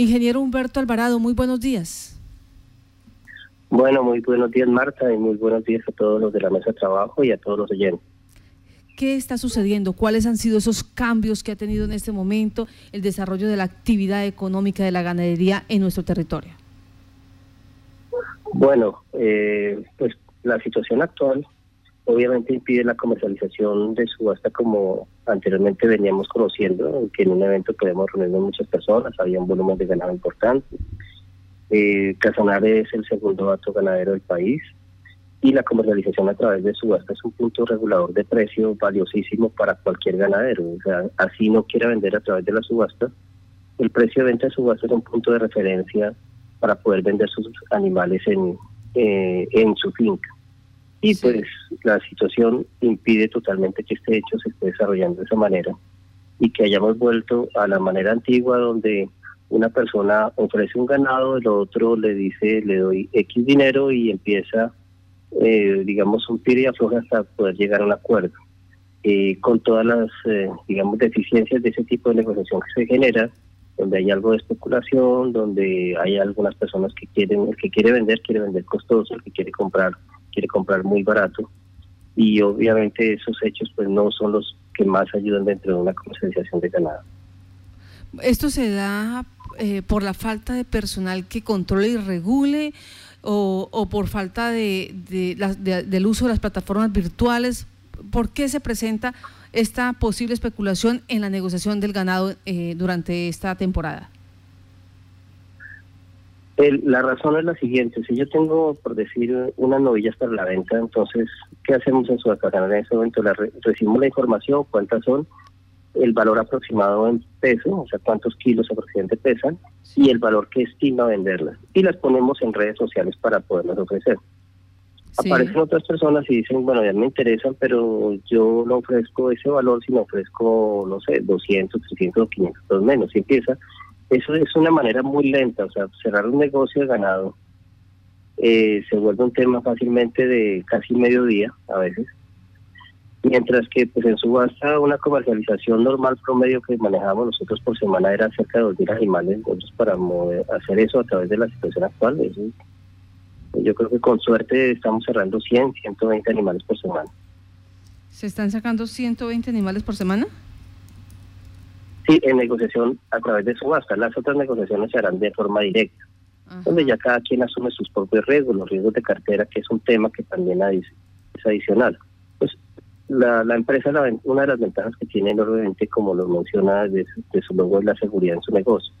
Ingeniero Humberto Alvarado, muy buenos días. Bueno, muy buenos días Marta y muy buenos días a todos los de la mesa de trabajo y a todos los oyentes. ¿Qué está sucediendo? ¿Cuáles han sido esos cambios que ha tenido en este momento el desarrollo de la actividad económica de la ganadería en nuestro territorio? Bueno, eh, pues la situación actual obviamente impide la comercialización de subasta como anteriormente veníamos conociendo, que en un evento podemos reunir muchas personas, había un volumen de ganado importante. Eh, Casanare es el segundo dato ganadero del país y la comercialización a través de subasta es un punto regulador de precio valiosísimo para cualquier ganadero. O sea, así no quiera vender a través de la subasta, el precio de venta de subasta es un punto de referencia para poder vender sus animales en, eh, en su finca. Y pues la situación impide totalmente que este hecho se esté desarrollando de esa manera y que hayamos vuelto a la manera antigua donde una persona ofrece un ganado, el otro le dice le doy X dinero y empieza, eh, digamos, un tiro y afloja hasta poder llegar a un acuerdo. Eh, con todas las, eh, digamos, deficiencias de ese tipo de negociación que se genera, donde hay algo de especulación, donde hay algunas personas que quieren, el que quiere vender quiere vender costoso, el que quiere comprar quiere comprar muy barato y obviamente esos hechos pues no son los que más ayudan dentro de una comercialización de ganado. ¿Esto se da eh, por la falta de personal que controle y regule o, por falta de, de, del uso de las plataformas virtuales? ¿Por qué se presenta esta posible especulación en la negociación del ganado eh, durante esta temporada? La razón es la siguiente, si yo tengo, por decir, unas novillas para la venta, entonces, ¿qué hacemos en su En ese momento la recibimos la información, cuántas son, el valor aproximado en peso, o sea, cuántos kilos aproximadamente pesan, y el valor que estima venderlas. Y las ponemos en redes sociales para poderlas ofrecer. Aparecen otras personas y dicen, bueno, ya me interesan, pero yo no ofrezco ese valor, sino ofrezco, no sé, 200, 300 o 500 menos. Y empieza eso es una manera muy lenta, o sea, cerrar un negocio de ganado eh, se vuelve un tema fácilmente de casi mediodía a veces, mientras que pues en subasta una comercialización normal promedio que manejamos nosotros por semana era cerca de 2.000 animales, entonces para hacer eso a través de la situación actual, yo creo que con suerte estamos cerrando 100, 120 animales por semana. ¿Se están sacando 120 animales por semana? Sí, en negociación a través de subasta. Las otras negociaciones se harán de forma directa, donde ya cada quien asume sus propios riesgos, los riesgos de cartera, que es un tema que también es adicional. Pues la, la empresa, una de las ventajas que tiene enormemente, como lo menciona de, su logo, es la seguridad en su negocio.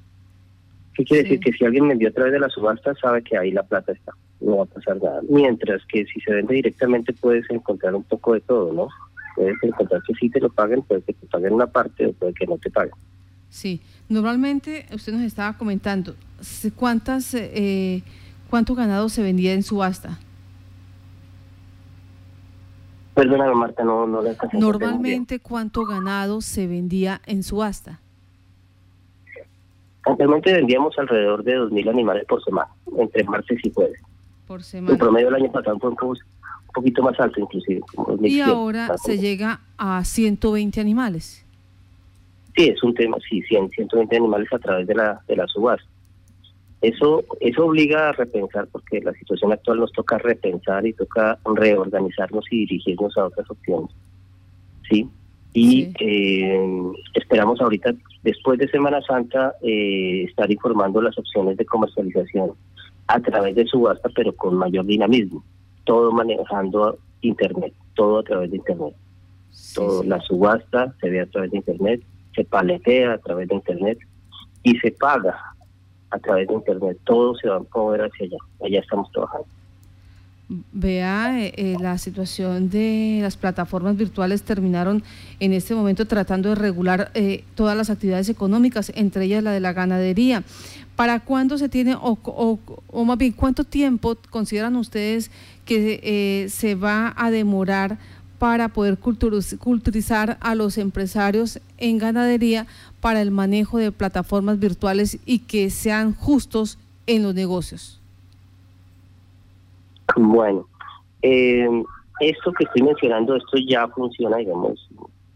¿Qué quiere decir? Que si alguien vendió a través de la subasta, sabe que ahí la plata está, no va a pasar nada. Mientras que si se vende directamente, puedes encontrar un poco de todo, ¿no? Puede encontrar que sí te lo paguen, puede que te paguen una parte o puede que no te paguen. Sí, normalmente usted nos estaba comentando, ¿cuántas, eh, ¿cuánto ganado se vendía en subasta? Perdóname, Marta, no, no le Normalmente, ¿cuánto ganado se vendía en subasta? Anteriormente vendíamos alrededor de 2.000 animales por semana, entre martes y jueves. Por semana. El promedio del año pasado fue un poquito más alto inclusive. y ahora se llega a 120 animales. Sí, es un tema, sí, 100, 120 animales a través de la, de la subasta. Eso, eso obliga a repensar porque la situación actual nos toca repensar y toca reorganizarnos y dirigirnos a otras opciones. ¿Sí? Y Eh, esperamos ahorita, después de Semana Santa, eh, estar informando las opciones de comercialización a través de subasta, pero con mayor dinamismo todo manejando Internet, todo a través de Internet. todo, La subasta se ve a través de Internet, se paletea a través de Internet y se paga a través de Internet. Todo se va a mover hacia allá. Allá estamos trabajando. Vea, eh, eh, la situación de las plataformas virtuales terminaron en este momento tratando de regular eh, todas las actividades económicas, entre ellas la de la ganadería. ¿Para cuándo se tiene, o, o, más bien, cuánto tiempo consideran ustedes que eh, se va a demorar para poder culturizar a los empresarios en ganadería para el manejo de plataformas virtuales y que sean justos en los negocios? Bueno, eh, esto que estoy mencionando, esto ya funciona, digamos,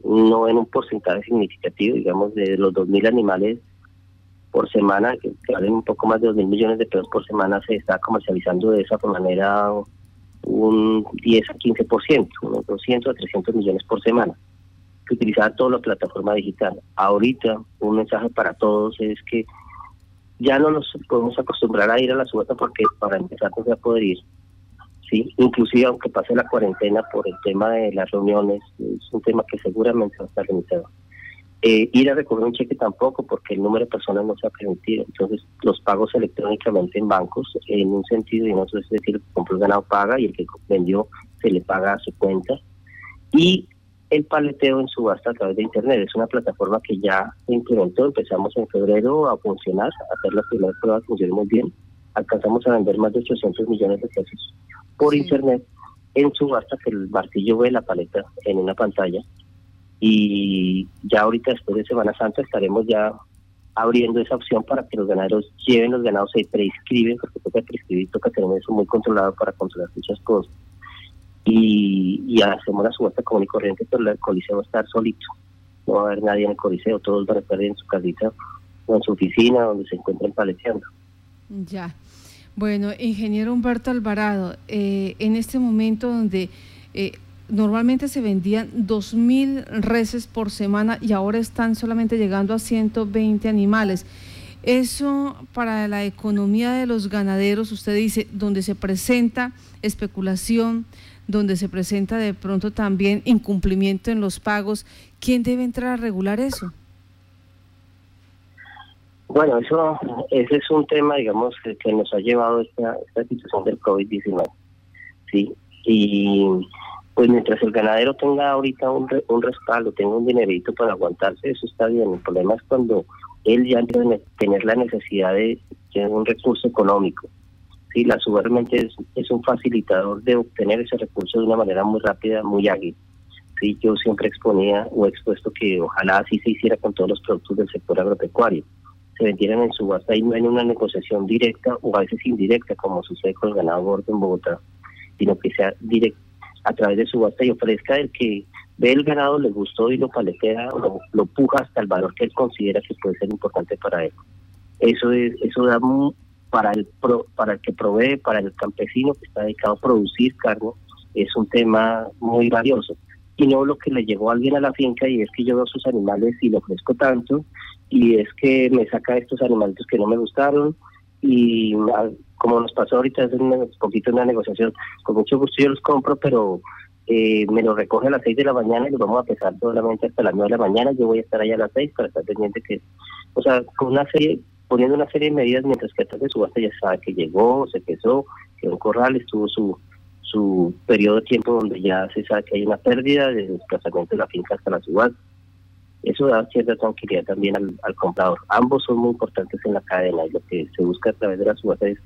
no en un porcentaje significativo, digamos, de los 2.000 animales por semana, que, valen un poco más de 2 mil millones de pesos por semana, se está comercializando de esa manera un 10 a 15%, unos 200 a 300 millones por semana, que utilizaba toda la plataforma digital. Ahorita, un mensaje para todos es que ya no nos podemos acostumbrar a ir a la subasta porque para empezar no se va a poder ir. Sí, inclusive aunque pase la cuarentena por el tema de las reuniones, es un tema que seguramente va a estar limitado. Eh, ir a recoger un cheque tampoco, porque el número de personas no se ha permitido. Entonces, los pagos electrónicamente en bancos, en un sentido y en otro, es decir, el que compró ganado paga y el que vendió se le paga a su cuenta. Y el paleteo en subasta a través de Internet es una plataforma que ya se implementó. Empezamos en febrero a funcionar, a hacer las primeras pruebas, funcionó muy bien. Alcanzamos a vender más de 800 millones de pesos por Internet en subasta, que el martillo ve la paleta en una pantalla y ya ahorita después de Semana Santa estaremos ya abriendo esa opción para que los ganaderos lleven los ganados, se prescriben, porque toca prescribir, toca tener eso muy controlado para controlar muchas cosas. Y, y hacemos la subasta común y corriente, pero el coliseo va a estar solito. No va a haber nadie en el coliseo, todos van a estar en su casita o en su oficina donde se encuentren paleteando. Ya. Bueno, ingeniero Humberto Alvarado, eh, en este momento donde eh, normalmente se vendían 2.000 reses por semana y ahora están solamente llegando a 120 animales. Eso para la economía de los ganaderos, usted dice, donde se presenta especulación, donde se presenta de pronto también incumplimiento en los pagos, ¿quién debe entrar a regular eso? Bueno, eso ese es un tema, digamos, que, nos ha llevado esta, esta situación del COVID-19. Sí, y pues mientras el ganadero tenga ahorita un, un respaldo, tenga un dinerito para aguantarse, eso está bien. El problema es cuando él ya debe tener la necesidad de tener un recurso económico. Sí, la SUB realmente es, un facilitador de obtener ese recurso de una manera muy rápida, muy ágil. Sí, yo siempre exponía o expuesto que ojalá así se hiciera con todos los productos del sector agropecuario. Se vendieran en subasta y no en una negociación directa o a veces indirecta, como sucede con el ganado gordo en Bogotá, sino que sea directa a través de subasta y ofrezca el que ve el ganado, le gustó y lo paletea o lo, puja hasta el valor que él considera que puede ser importante para él. Eso es, eso da para el para el que provee, para el campesino que está dedicado a producir carne, es un tema muy valioso. Y no lo que le llegó alguien a la finca y es que yo veo sus animales y lo ofrezco tanto, y es que me saca estos animales que no me gustaron, y como nos pasó ahorita hace un poquito una negociación, con mucho gusto yo los compro, pero eh, me los recoge a las 6 de la mañana y los vamos a pesar solamente hasta las 9 de la mañana, yo voy a estar allá a las 6 para estar pendiente que, o sea, con una serie, poniendo una serie de medidas mientras que hasta de subasta ya sabe que llegó, se pesó, que un corral estuvo su su periodo de tiempo donde ya se sabe que hay una pérdida de desplazamiento de la finca hasta la subasta eso da cierta tranquilidad también al, comprador. Ambos son muy importantes en la cadena y lo que se busca a través de la subasta es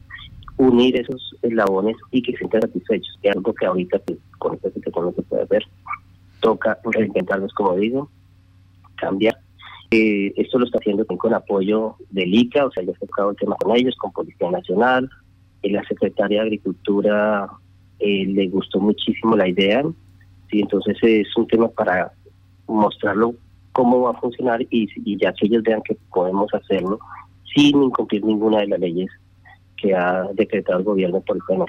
unir esos eslabones y que se sientan satisfechos. Es algo que ahorita pues, con esta situación no se puede ver. Toca reinventarnos, como digo, cambiar. Eh, esto lo está haciendo con apoyo del ICA, o sea, ya se ha tocado el tema con ellos, con Policía Nacional. La Secretaria de Agricultura eh, le gustó muchísimo la idea. Sí, entonces es un tema para mostrarlo cómo va a funcionar y, ya que ellos vean que podemos hacerlo sin incumplir ninguna de las leyes que ha decretado el gobierno por el tema.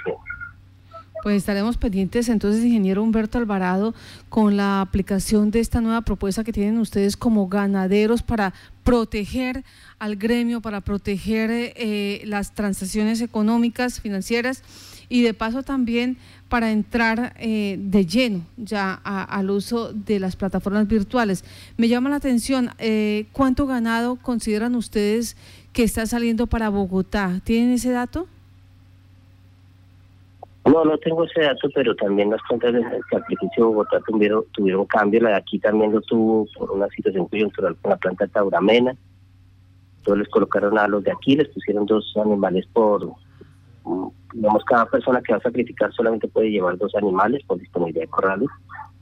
Pues estaremos pendientes entonces, ingeniero Humberto Alvarado, con la aplicación de esta nueva propuesta que tienen ustedes como ganaderos para proteger al gremio, para proteger eh, las transacciones económicas, financieras y de paso también para entrar eh, de lleno ya al uso de las plataformas virtuales. Me llama la atención, eh, ¿cuánto ganado consideran ustedes que está saliendo para Bogotá? ¿Tienen ese dato? No, no tengo ese dato, pero también las cuentas de sacrificio de Bogotá tuvieron, tuvieron cambio. La de aquí también lo tuvo por una situación coyuntural con la planta Tauramena. Entonces les colocaron a los de aquí, les pusieron dos animales por, digamos, cada persona que va a sacrificar solamente puede llevar dos animales por disponibilidad de corrales,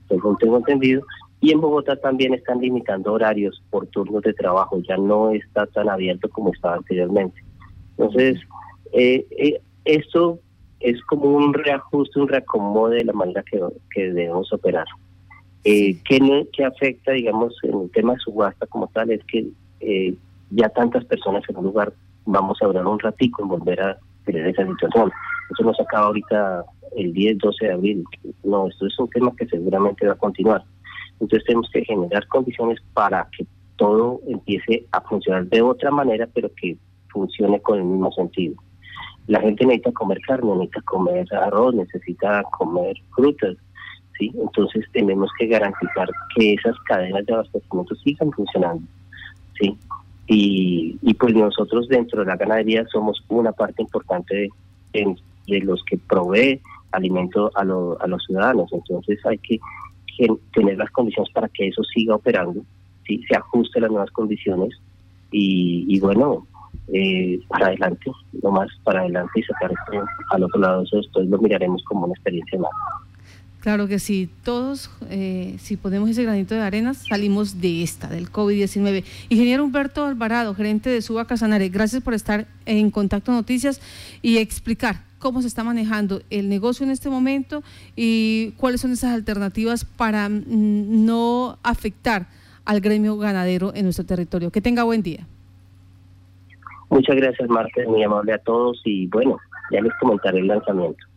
según tengo entendido. Y en Bogotá también están limitando horarios por turnos de trabajo, ya no está tan abierto como estaba anteriormente. Entonces, eh, eh, esto es como un reajuste, un reacomodo de la manera que, que debemos operar. Eh, que, que afecta, digamos, en el tema de subasta como tal, es que eh, ya tantas personas en un lugar, vamos a durar un ratico en volver a esa situación. Eso no se acaba ahorita el 10, 12 de abril. No, esto es un tema que seguramente va a continuar. Entonces tenemos que generar condiciones para que todo empiece a funcionar de otra manera, pero que funcione con el mismo sentido. La gente necesita comer carne, necesita comer arroz, necesita comer frutas, ¿sí? Entonces tenemos que garantizar que esas cadenas de abastecimiento sigan funcionando, ¿sí? Y, y pues nosotros dentro de la ganadería somos una parte importante de, los que provee alimento a, a los ciudadanos. Entonces hay que, tener las condiciones para que eso siga operando, ¿sí? se ajuste a las nuevas condiciones y, y bueno, eh, para adelante, no más para adelante y sacar esto al otro lado. Eso después lo miraremos como una experiencia más. Claro que sí, todos, eh, si ponemos ese granito de arena, salimos de esta, del COVID-19. Ingeniero Humberto Alvarado, gerente de Suba Casanare, gracias por estar en Contacto Noticias y explicar cómo se está manejando el negocio en este momento y cuáles son esas alternativas para mm, no afectar al gremio ganadero en nuestro territorio. Que tenga buen día. Muchas gracias, Marta, muy amable a todos y bueno, ya les comentaré el lanzamiento.